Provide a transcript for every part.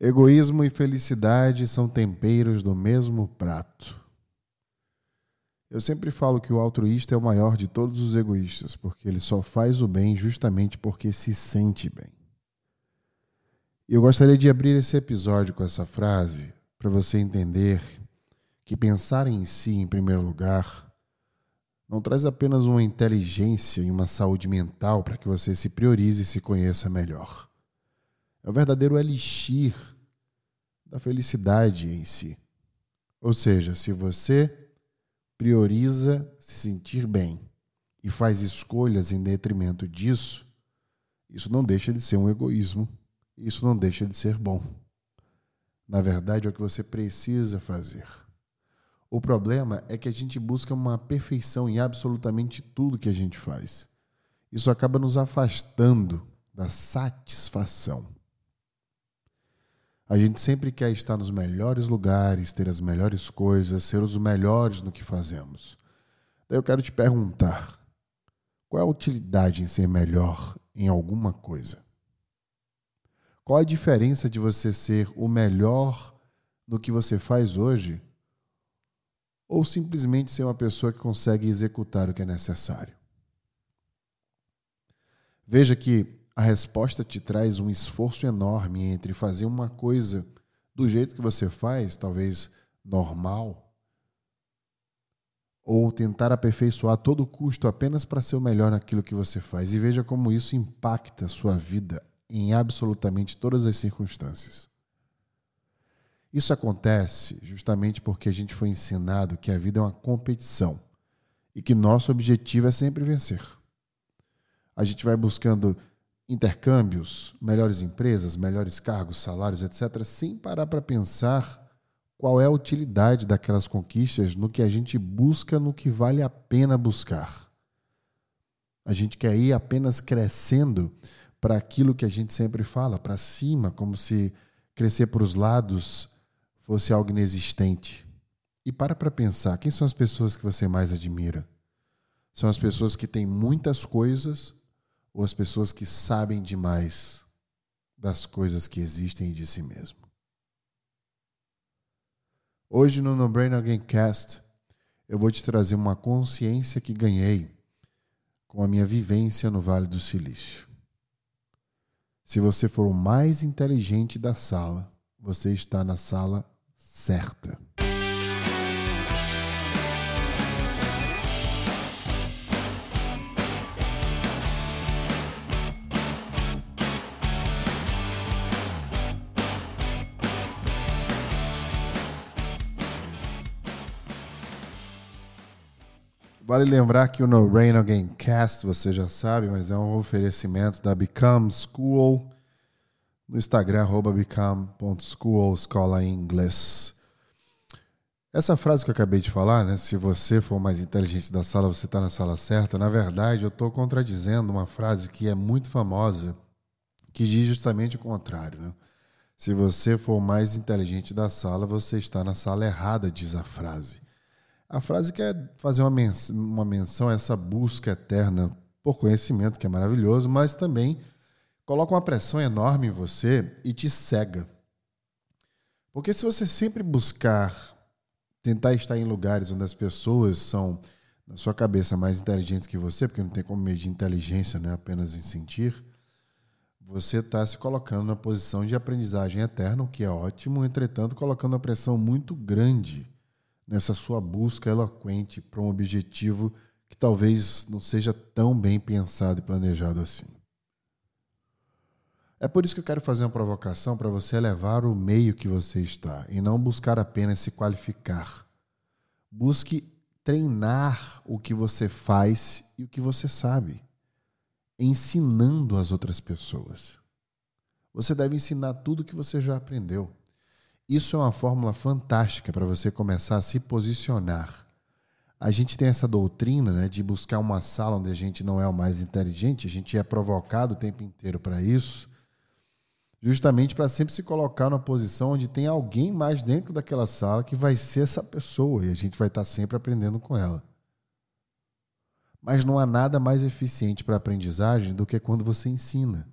Egoísmo e felicidade são temperos do mesmo prato. Eu sempre falo que o altruísta é o maior de todos os egoístas, porque ele só faz o bem justamente porque se sente bem. Eu gostaria de abrir esse episódio com essa frase para você entender que pensar em si em primeiro lugar não traz apenas uma inteligência e uma saúde mental para que você se priorize e se conheça melhor. É o verdadeiro elixir da felicidade em si. Ou seja, se você prioriza se sentir bem e faz escolhas em detrimento disso, isso não deixa de ser um egoísmo, isso não deixa de ser bom. Na verdade, é o que você precisa fazer. O problema é que a gente busca uma perfeição em absolutamente tudo que a gente faz. Isso acaba nos afastando da satisfação. A gente sempre quer estar nos melhores lugares, ter as melhores coisas, ser os melhores no que fazemos. Daí eu quero te perguntar: qual é a utilidade em ser melhor em alguma coisa? Qual a diferença de você ser o melhor no que você faz hoje ou simplesmente ser uma pessoa que consegue executar o que é necessário? Veja que a resposta te traz um esforço enorme entre fazer uma coisa do jeito que você faz, talvez normal, ou tentar aperfeiçoar a todo custo apenas para ser o melhor naquilo que você faz. E veja como isso impacta a sua vida em absolutamente todas as circunstâncias. Isso acontece justamente porque a gente foi ensinado que a vida é uma competição e que nosso objetivo é sempre vencer. A gente vai buscando intercâmbios, melhores empresas, melhores cargos, salários, etc., sem parar para pensar qual é a utilidade daquelas conquistas no que a gente busca, no que vale a pena buscar. A gente quer ir apenas crescendo para aquilo que a gente sempre fala, para cima, como se crescer para os lados fosse algo inexistente. E para para pensar, quem são as pessoas que você mais admira? São as pessoas que têm muitas coisas ou as pessoas que sabem demais das coisas que existem de si mesmo. Hoje no No Brain Again Cast, eu vou te trazer uma consciência que ganhei com a minha vivência no Vale do Silício. Se você for o mais inteligente da sala, você está na sala certa. Vale lembrar que o No Rain Again Cast, você já sabe, mas é um oferecimento da Become School no Instagram, become.school, escola em inglês. Essa frase que eu acabei de falar, né? Se você for mais inteligente da sala, você está na sala certa. Na verdade, eu estou contradizendo uma frase que é muito famosa, que diz justamente o contrário. Né? Se você for mais inteligente da sala, você está na sala errada, diz a frase. A frase quer fazer uma menção, uma menção a essa busca eterna por conhecimento, que é maravilhoso, mas também coloca uma pressão enorme em você e te cega. Porque se você sempre buscar tentar estar em lugares onde as pessoas são, na sua cabeça, mais inteligentes que você, porque não tem como medir inteligência né, apenas em sentir, você está se colocando na posição de aprendizagem eterna, o que é ótimo, entretanto, colocando uma pressão muito grande nessa sua busca eloquente para um objetivo que talvez não seja tão bem pensado e planejado assim. É por isso que eu quero fazer uma provocação para você elevar o meio que você está e não buscar apenas se qualificar. Busque treinar o que você faz e o que você sabe, ensinando as outras pessoas. Você deve ensinar tudo o que você já aprendeu. Isso é uma fórmula fantástica para você começar a se posicionar. A gente tem essa doutrina né, de buscar uma sala onde a gente não é o mais inteligente, a gente é provocado o tempo inteiro para isso, justamente para sempre se colocar numa posição onde tem alguém mais dentro daquela sala que vai ser essa pessoa e a gente vai estar tá sempre aprendendo com ela. Mas não há nada mais eficiente para a aprendizagem do que quando você ensina.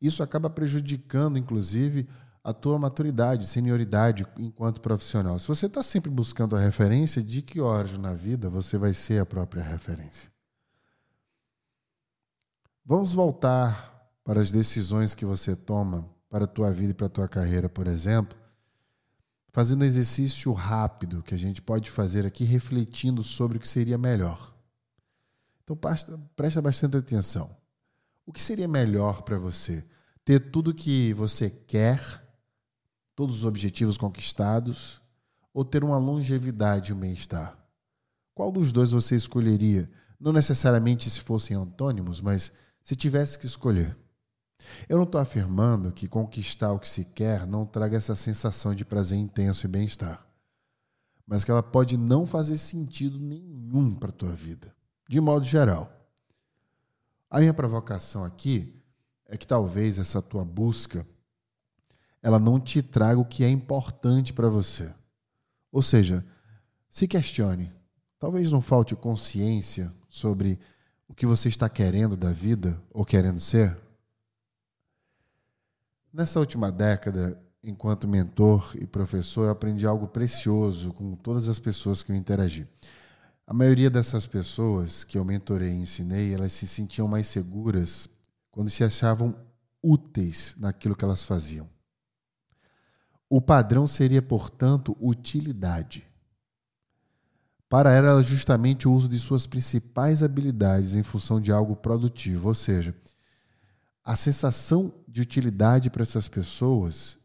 Isso acaba prejudicando, inclusive, a tua maturidade, senioridade enquanto profissional. Se você está sempre buscando a referência, de que horas na vida você vai ser a própria referência? Vamos voltar para as decisões que você toma para a tua vida e para a tua carreira, por exemplo, fazendo um exercício rápido que a gente pode fazer aqui, refletindo sobre o que seria melhor. Então presta bastante atenção. O que seria melhor para você? Ter tudo que você quer, todos os objetivos conquistados, ou ter uma longevidade e um bem-estar? Qual dos dois você escolheria? Não necessariamente se fossem antônimos, mas se tivesse que escolher. Eu não estou afirmando que conquistar o que se quer não traga essa sensação de prazer intenso e bem-estar, mas que ela pode não fazer sentido nenhum para a tua vida, de modo geral. A minha provocação aqui é que talvez essa tua busca ela não te traga o que é importante para você. Ou seja, se questione. Talvez não falte consciência sobre o que você está querendo da vida ou querendo ser. Nessa última década, enquanto mentor e professor, eu aprendi algo precioso com todas as pessoas que eu interagi. A maioria dessas pessoas que eu mentorei e ensinei, elas se sentiam mais seguras quando se achavam úteis naquilo que elas faziam. O padrão seria, portanto, utilidade. Para ela, justamente o uso de suas principais habilidades em função de algo produtivo, ou seja, a sensação de utilidade para essas pessoas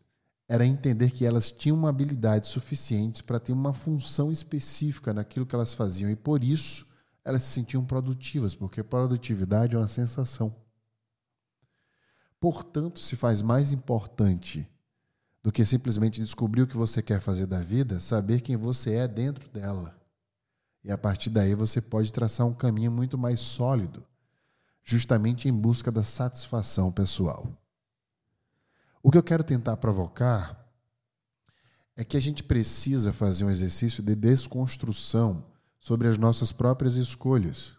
era entender que elas tinham habilidades suficientes para ter uma função específica naquilo que elas faziam e por isso elas se sentiam produtivas, porque produtividade é uma sensação. Portanto, se faz mais importante do que simplesmente descobrir o que você quer fazer da vida, saber quem você é dentro dela. E a partir daí você pode traçar um caminho muito mais sólido justamente em busca da satisfação pessoal. O que eu quero tentar provocar é que a gente precisa fazer um exercício de desconstrução sobre as nossas próprias escolhas.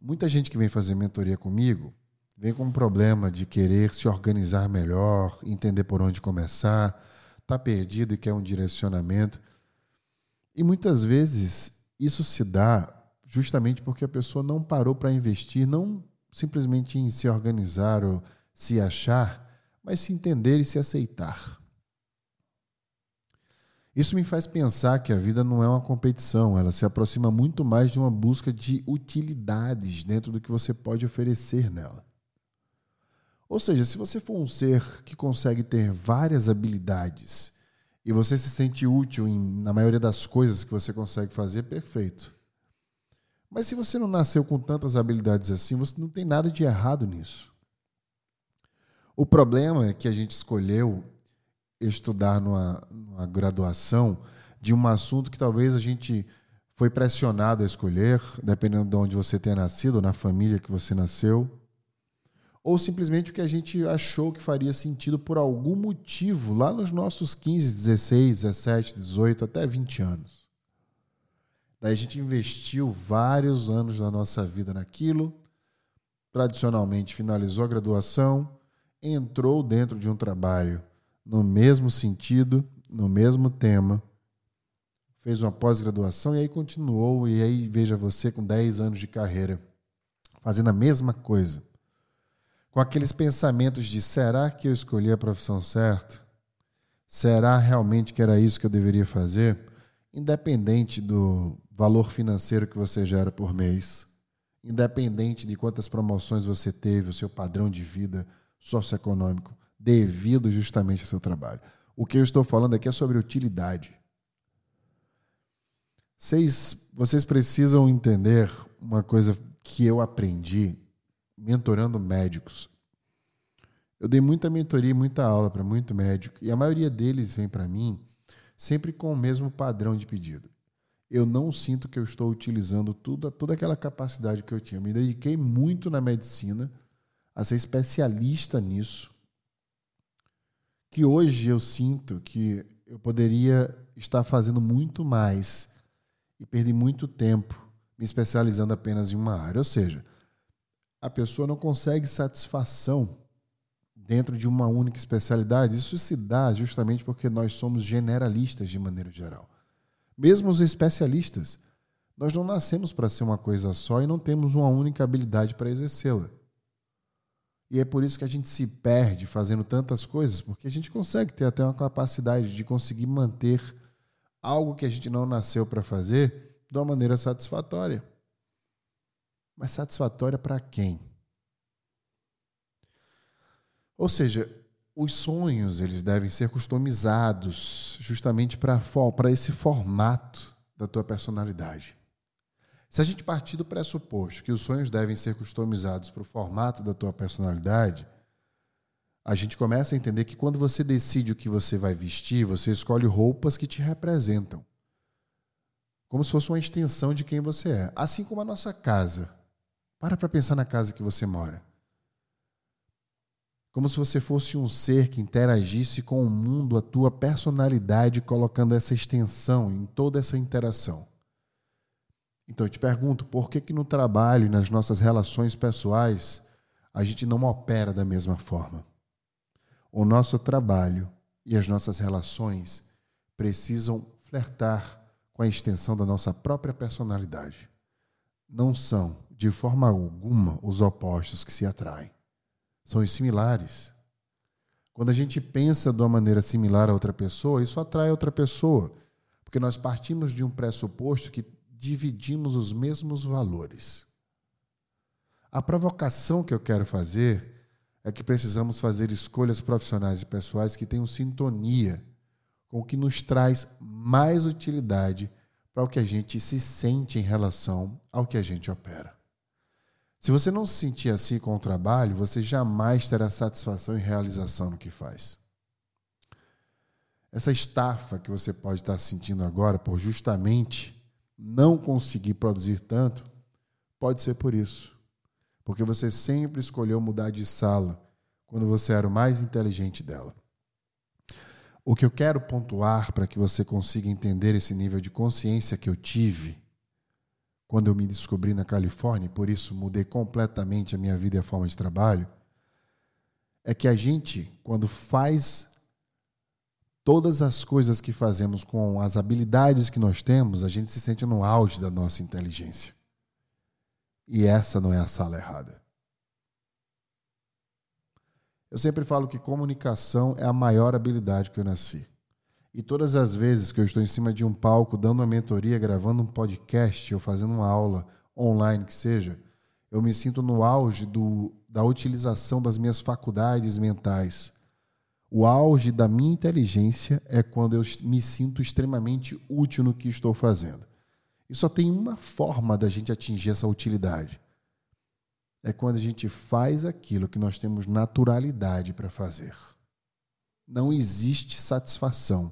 Muita gente que vem fazer mentoria comigo vem com um problema de querer se organizar melhor, entender por onde começar, está perdido e quer um direcionamento. E muitas vezes isso se dá justamente porque a pessoa não parou para investir, não simplesmente em se organizar ou se achar, mas se entender e se aceitar. Isso me faz pensar que a vida não é uma competição, ela se aproxima muito mais de uma busca de utilidades dentro do que você pode oferecer nela. Ou seja, se você for um ser que consegue ter várias habilidades e você se sente útil em, na maioria das coisas que você consegue fazer, perfeito. Mas se você não nasceu com tantas habilidades assim, você não tem nada de errado nisso. O problema é que a gente escolheu estudar numa, numa graduação de um assunto que talvez a gente foi pressionado a escolher, dependendo de onde você tenha nascido, na família que você nasceu, ou simplesmente o que a gente achou que faria sentido por algum motivo lá nos nossos 15, 16, 17, 18, até 20 anos. Daí a gente investiu vários anos da nossa vida naquilo, tradicionalmente finalizou a graduação, entrou dentro de um trabalho no mesmo sentido, no mesmo tema, fez uma pós-graduação e aí continuou, e aí veja você com 10 anos de carreira, fazendo a mesma coisa. Com aqueles pensamentos de será que eu escolhi a profissão certa? Será realmente que era isso que eu deveria fazer? Independente do valor financeiro que você gera por mês, independente de quantas promoções você teve, o seu padrão de vida socioeconômico, devido justamente ao seu trabalho. O que eu estou falando aqui é sobre utilidade. Vocês, vocês precisam entender uma coisa que eu aprendi mentorando médicos. Eu dei muita mentoria, muita aula para muito médico, e a maioria deles vem para mim sempre com o mesmo padrão de pedido eu não sinto que eu estou utilizando tudo, toda aquela capacidade que eu tinha. Me dediquei muito na medicina, a ser especialista nisso, que hoje eu sinto que eu poderia estar fazendo muito mais e perdi muito tempo me especializando apenas em uma área. Ou seja, a pessoa não consegue satisfação dentro de uma única especialidade. Isso se dá justamente porque nós somos generalistas de maneira geral. Mesmo os especialistas, nós não nascemos para ser uma coisa só e não temos uma única habilidade para exercê-la. E é por isso que a gente se perde fazendo tantas coisas, porque a gente consegue ter até uma capacidade de conseguir manter algo que a gente não nasceu para fazer de uma maneira satisfatória. Mas satisfatória para quem? Ou seja, os sonhos eles devem ser customizados justamente para esse formato da tua personalidade. Se a gente partir do pressuposto que os sonhos devem ser customizados para o formato da tua personalidade, a gente começa a entender que quando você decide o que você vai vestir, você escolhe roupas que te representam. Como se fosse uma extensão de quem você é. Assim como a nossa casa. Para para pensar na casa que você mora como se você fosse um ser que interagisse com o mundo, a tua personalidade, colocando essa extensão em toda essa interação. Então eu te pergunto, por que que no trabalho e nas nossas relações pessoais a gente não opera da mesma forma? O nosso trabalho e as nossas relações precisam flertar com a extensão da nossa própria personalidade. Não são, de forma alguma, os opostos que se atraem são similares. Quando a gente pensa de uma maneira similar a outra pessoa, isso atrai outra pessoa, porque nós partimos de um pressuposto que dividimos os mesmos valores. A provocação que eu quero fazer é que precisamos fazer escolhas profissionais e pessoais que tenham sintonia com o que nos traz mais utilidade para o que a gente se sente em relação ao que a gente opera. Se você não se sentir assim com o trabalho, você jamais terá satisfação e realização no que faz. Essa estafa que você pode estar sentindo agora por justamente não conseguir produzir tanto, pode ser por isso. Porque você sempre escolheu mudar de sala quando você era o mais inteligente dela. O que eu quero pontuar para que você consiga entender esse nível de consciência que eu tive quando eu me descobri na Califórnia, e por isso mudei completamente a minha vida e a forma de trabalho, é que a gente, quando faz todas as coisas que fazemos com as habilidades que nós temos, a gente se sente no auge da nossa inteligência. E essa não é a sala errada. Eu sempre falo que comunicação é a maior habilidade que eu nasci. E todas as vezes que eu estou em cima de um palco, dando uma mentoria, gravando um podcast ou fazendo uma aula online que seja, eu me sinto no auge do, da utilização das minhas faculdades mentais. O auge da minha inteligência é quando eu me sinto extremamente útil no que estou fazendo. E só tem uma forma da gente atingir essa utilidade. É quando a gente faz aquilo que nós temos naturalidade para fazer. Não existe satisfação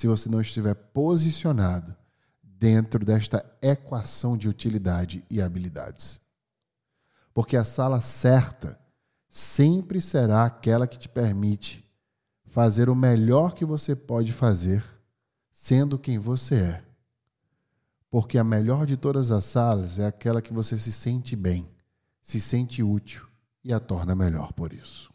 se você não estiver posicionado dentro desta equação de utilidade e habilidades. Porque a sala certa sempre será aquela que te permite fazer o melhor que você pode fazer, sendo quem você é. Porque a melhor de todas as salas é aquela que você se sente bem, se sente útil e a torna melhor por isso.